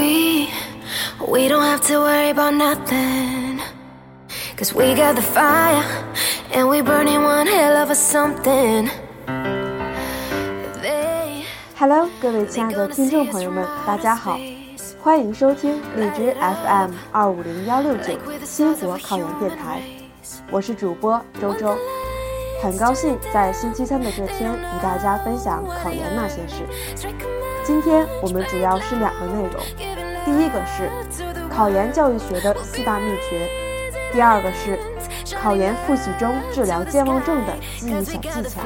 we, we don't have to worry about nothing. Cause we got the fire, and we burning one hell of a something. They, Hello，各位亲爱的听众朋友们，大家好，欢迎收听荔枝 FM 二五零幺六九星火考研电台，我是主播周周， 很高兴在星期三的这天与大家分享考研那些事。今天我们主要是两个内容，第一个是考研教育学的四大秘诀，第二个是考研复习中治疗健忘症的记忆小技巧。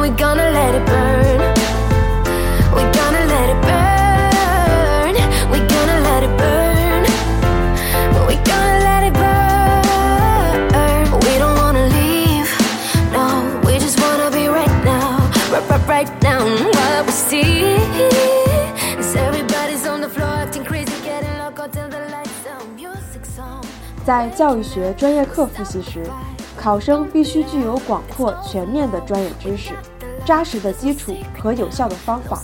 We gonna let it burn. We gonna let it burn. 在教育学专业课复习时，考生必须具有广阔全面的专业知识、扎实的基础和有效的方法，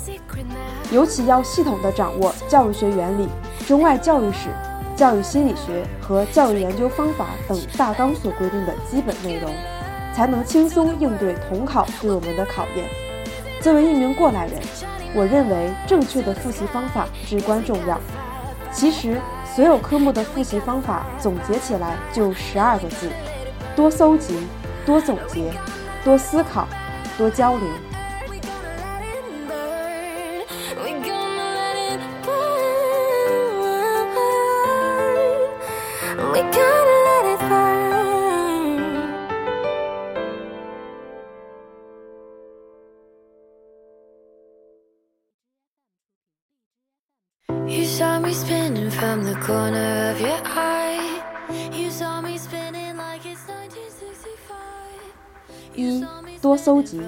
尤其要系统地掌握教育学原理、中外教育史、教育心理学和教育研究方法等大纲所规定的基本内容，才能轻松应对统考对我们的考验。作为一名过来人，我认为正确的复习方法至关重要。其实，所有科目的复习方法总结起来就十二个字：多搜集、多总结、多思考、多交流。Corner of your eye. You saw me spinning like it's 1965. 一、多搜集。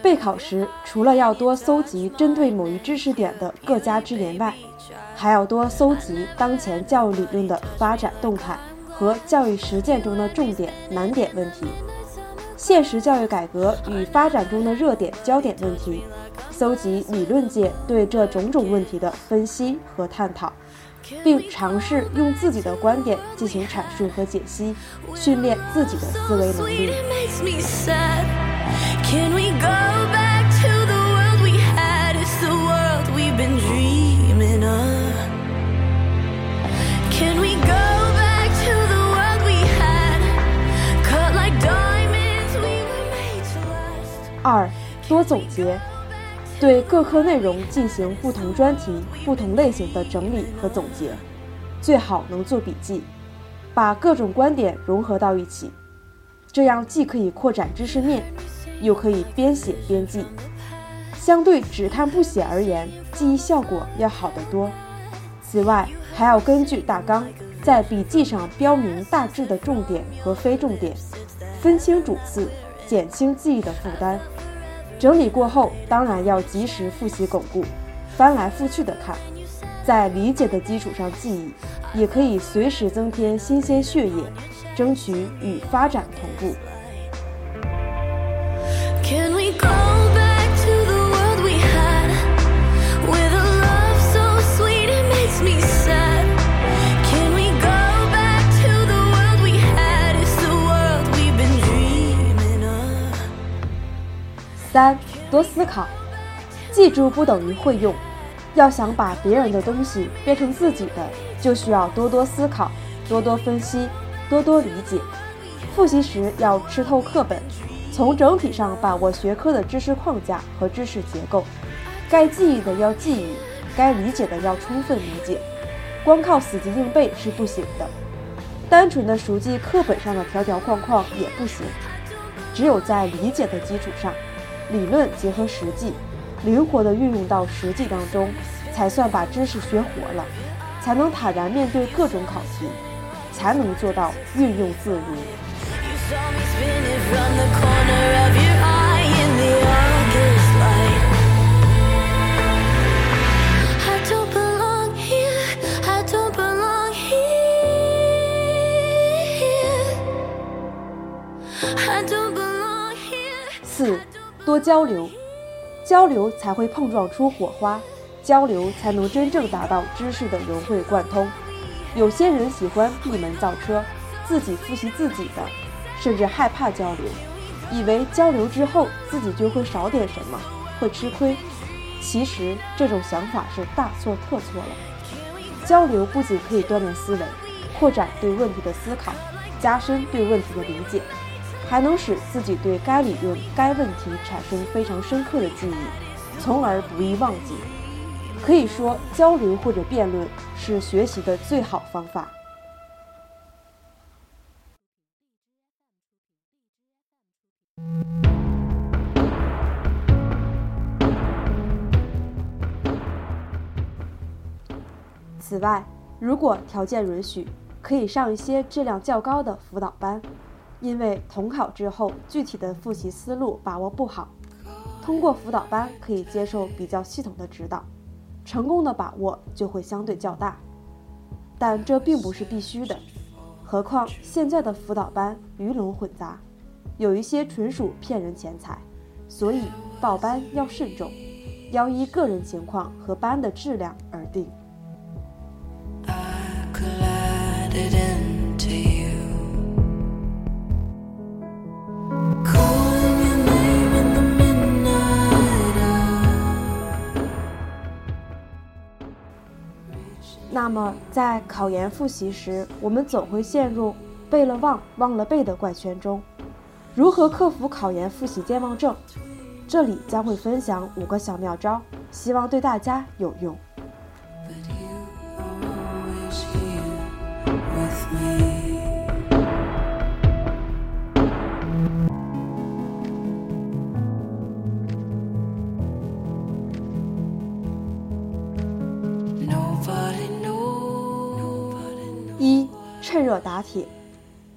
备考时，除了要多搜集针对某一知识点的各家之言外，还要多搜集当前教育理论的发展动态和教育实践中的重点难点问题，现实教育改革与发展中的热点焦点问题，搜集理论界对这种种问题的分析和探讨，并尝试用自己的观点进行阐述和解析，训练自己的思维能力. Can we go back to the world we had? It's the world we've been dreaming of. Can we go back to the world we had? Cut like diamonds, we were made to last. 二、多总结，对各科内容进行不同专题、不同类型的整理和总结，最好能做笔记，把各种观点融合到一起，这样既可以扩展知识面，又可以边写边记。相对只看不写而言，记忆效果要好得多。此外，还要根据大纲，在笔记上标明大致的重点和非重点，分清主次，减轻记忆的负担。整理过后，当然要及时复习巩固，翻来覆去的看，在理解的基础上记忆，也可以随时增添新鲜血液，争取与发展同步。三、多思考，记住不等于会用，要想把别人的东西变成自己的，就需要多多思考，多多分析，多多理解。复习时要吃透课本，从整体上把握学科的知识框架和知识结构，该记忆的要记忆，该理解的要充分理解。光靠死记硬背是不行的，单纯的熟记课本上的条条框框也不行。只有在理解的基础上，理论结合实际，灵活地运用到实际当中，才算把知识学活了，才能坦然面对各种考题，才能做到运用自如。四、多交流。交流才会碰撞出火花，交流才能真正达到知识的融会贯通。有些人喜欢闭门造车，自己复习自己的，甚至害怕交流，以为交流之后自己就会少点什么，会吃亏。其实这种想法是大错特错了。交流不仅可以锻炼思维，扩展对问题的思考，加深对问题的理解，还能使自己对该理论、该问题产生非常深刻的记忆，从而不易忘记。可以说，交流或者辩论是学习的最好方法。此外，如果条件允许，可以上一些质量较高的辅导班，因为统考之后具体的复习思路把握不好，通过辅导班可以接受比较系统的指导。成功的把握就会相对较大，但这并不是必须的。何况现在的辅导班鱼龙混杂，有一些纯属骗人钱财，所以报班要慎重，要依个人情况和班的质量而定。那么，在考研复习时，我们总会陷入背了忘、忘了背的怪圈中。如何克服考研复习健忘症？这里将会分享五个小妙招，希望对大家有用。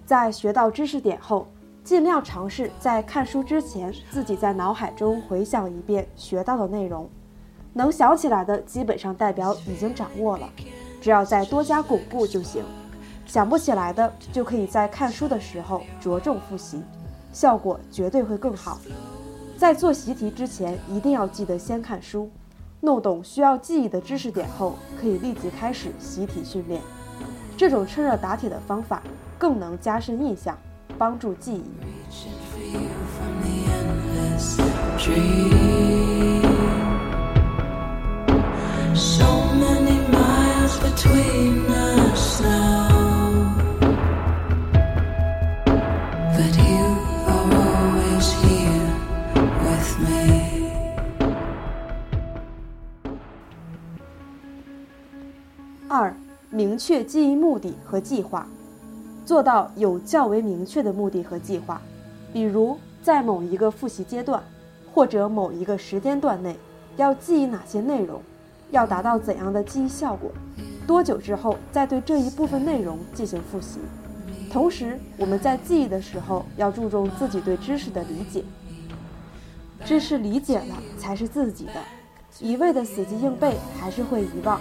在学到知识点后，尽量尝试在看书之前自己在脑海中回想一遍学到的内容。能想起来的，基本上代表已经掌握了，只要再多加巩固就行。想不起来的，就可以在看书的时候着重复习，效果绝对会更好。在做习题之前，一定要记得先看书，弄懂需要记忆的知识点后，可以立即开始习题训练。这种趁热打铁的方法更能加深印象，帮助记忆。二。明确记忆目的和计划，做到有较为明确的目的和计划。比如，在某一个复习阶段，或者某一个时间段内，要记忆哪些内容，要达到怎样的记忆效果，多久之后再对这一部分内容进行复习。同时，我们在记忆的时候要注重自己对知识的理解，知识理解了才是自己的，一味的死记硬背还是会遗忘。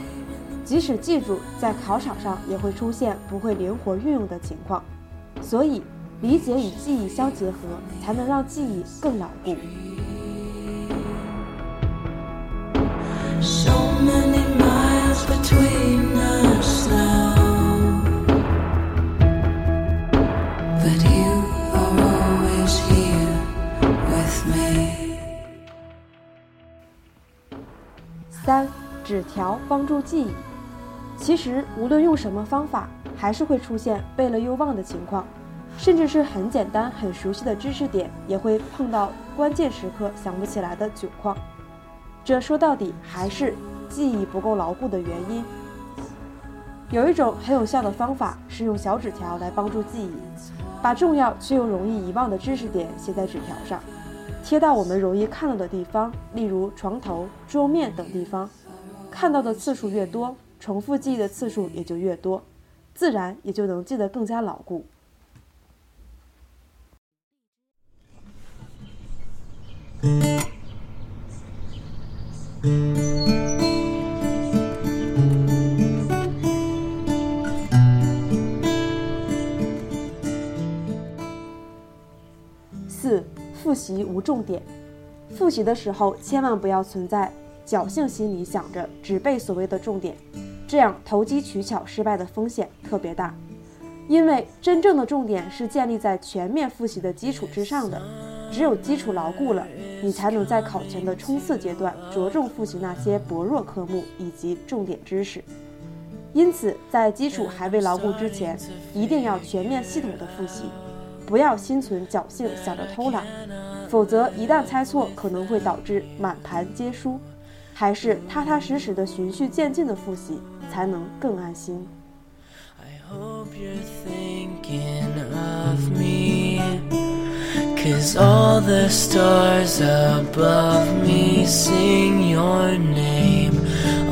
即使记住，在考场上也会出现不会灵活运用的情况，所以理解与记忆相结合，才能让记忆更牢固。三，纸条帮助记忆。其实，无论用什么方法，还是会出现背了又忘的情况，甚至是很简单、很熟悉的知识点，也会碰到关键时刻想不起来的窘况。这说到底还是记忆不够牢固的原因。有一种很有效的方法是用小纸条来帮助记忆，把重要却又容易遗忘的知识点写在纸条上，贴到我们容易看到的地方，例如床头、桌面等地方，看到的次数越多。重复记忆的次数也就越多，自然也就能记得更加牢固。四、复习无重点。复习的时候千万不要存在侥幸心理，想着只背所谓的重点，这样投机取巧失败的风险特别大。因为真正的重点是建立在全面复习的基础之上的，只有基础牢固了，你才能在考前的冲刺阶段着重复习那些薄弱科目以及重点知识。因此，在基础还未牢固之前，一定要全面系统的复习，不要心存侥幸想着偷懒，否则一旦猜错，可能会导致满盘皆输。还是踏踏实实的循序渐进的复习，才能更安心。I hope you're thinking of me. Cause all the stars above me sing your name.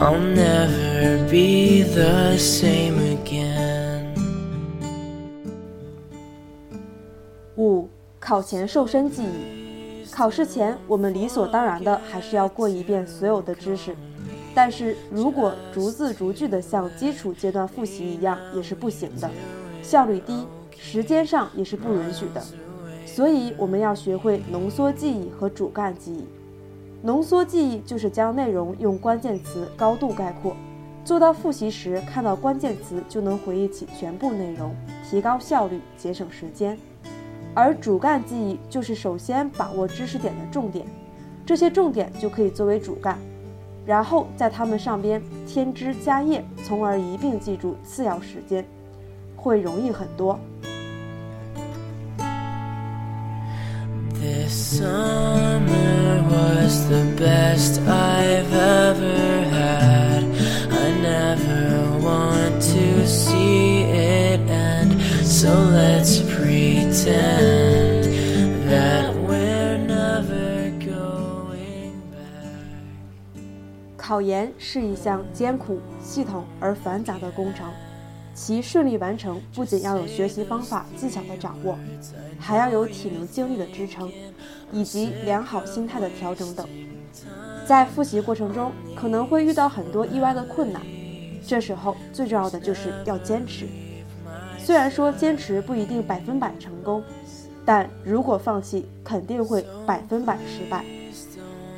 I'll never be the same again. 五、考前瘦身记忆。考试前，我们理所当然的还是要过一遍所有的知识。但是如果逐字逐句的像基础阶段复习一样，也是不行的，效率低，时间上也是不允许的。所以我们要学会浓缩记忆和主干记忆。浓缩记忆就是将内容用关键词高度概括，做到复习时看到关键词就能回忆起全部内容，提高效率，节省时间。而主干记忆就是首先把握知识点的重点，这些重点就可以作为主干。然后在它们上边添枝加叶，从而一并记住次要时间，会容易很多。考研是一项艰苦、系统而繁杂的工程，其顺利完成不仅要有学习方法技巧的掌握，还要有体能精力的支撑，以及良好心态的调整等。在复习过程中，可能会遇到很多意外的困难，这时候最重要的就是要坚持。虽然说坚持不一定百分百成功，但如果放弃，肯定会百分百失败。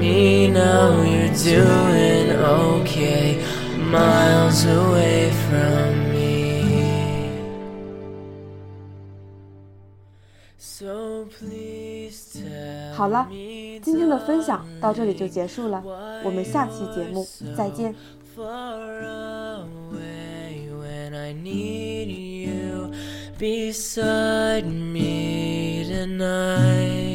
know you're doing okay miles away from me so please tell 好了今天的分享到这里就结束了我们下期节目再见 beside me tonight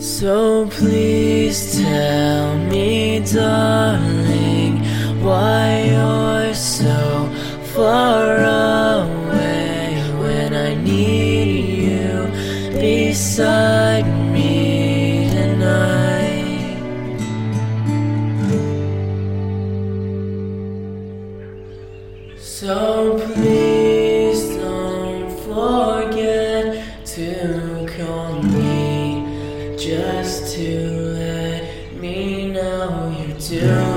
So please tell me, darling, why you're so far away when I need you beside me tonight. So please don't forget to call me just to let me know you're doing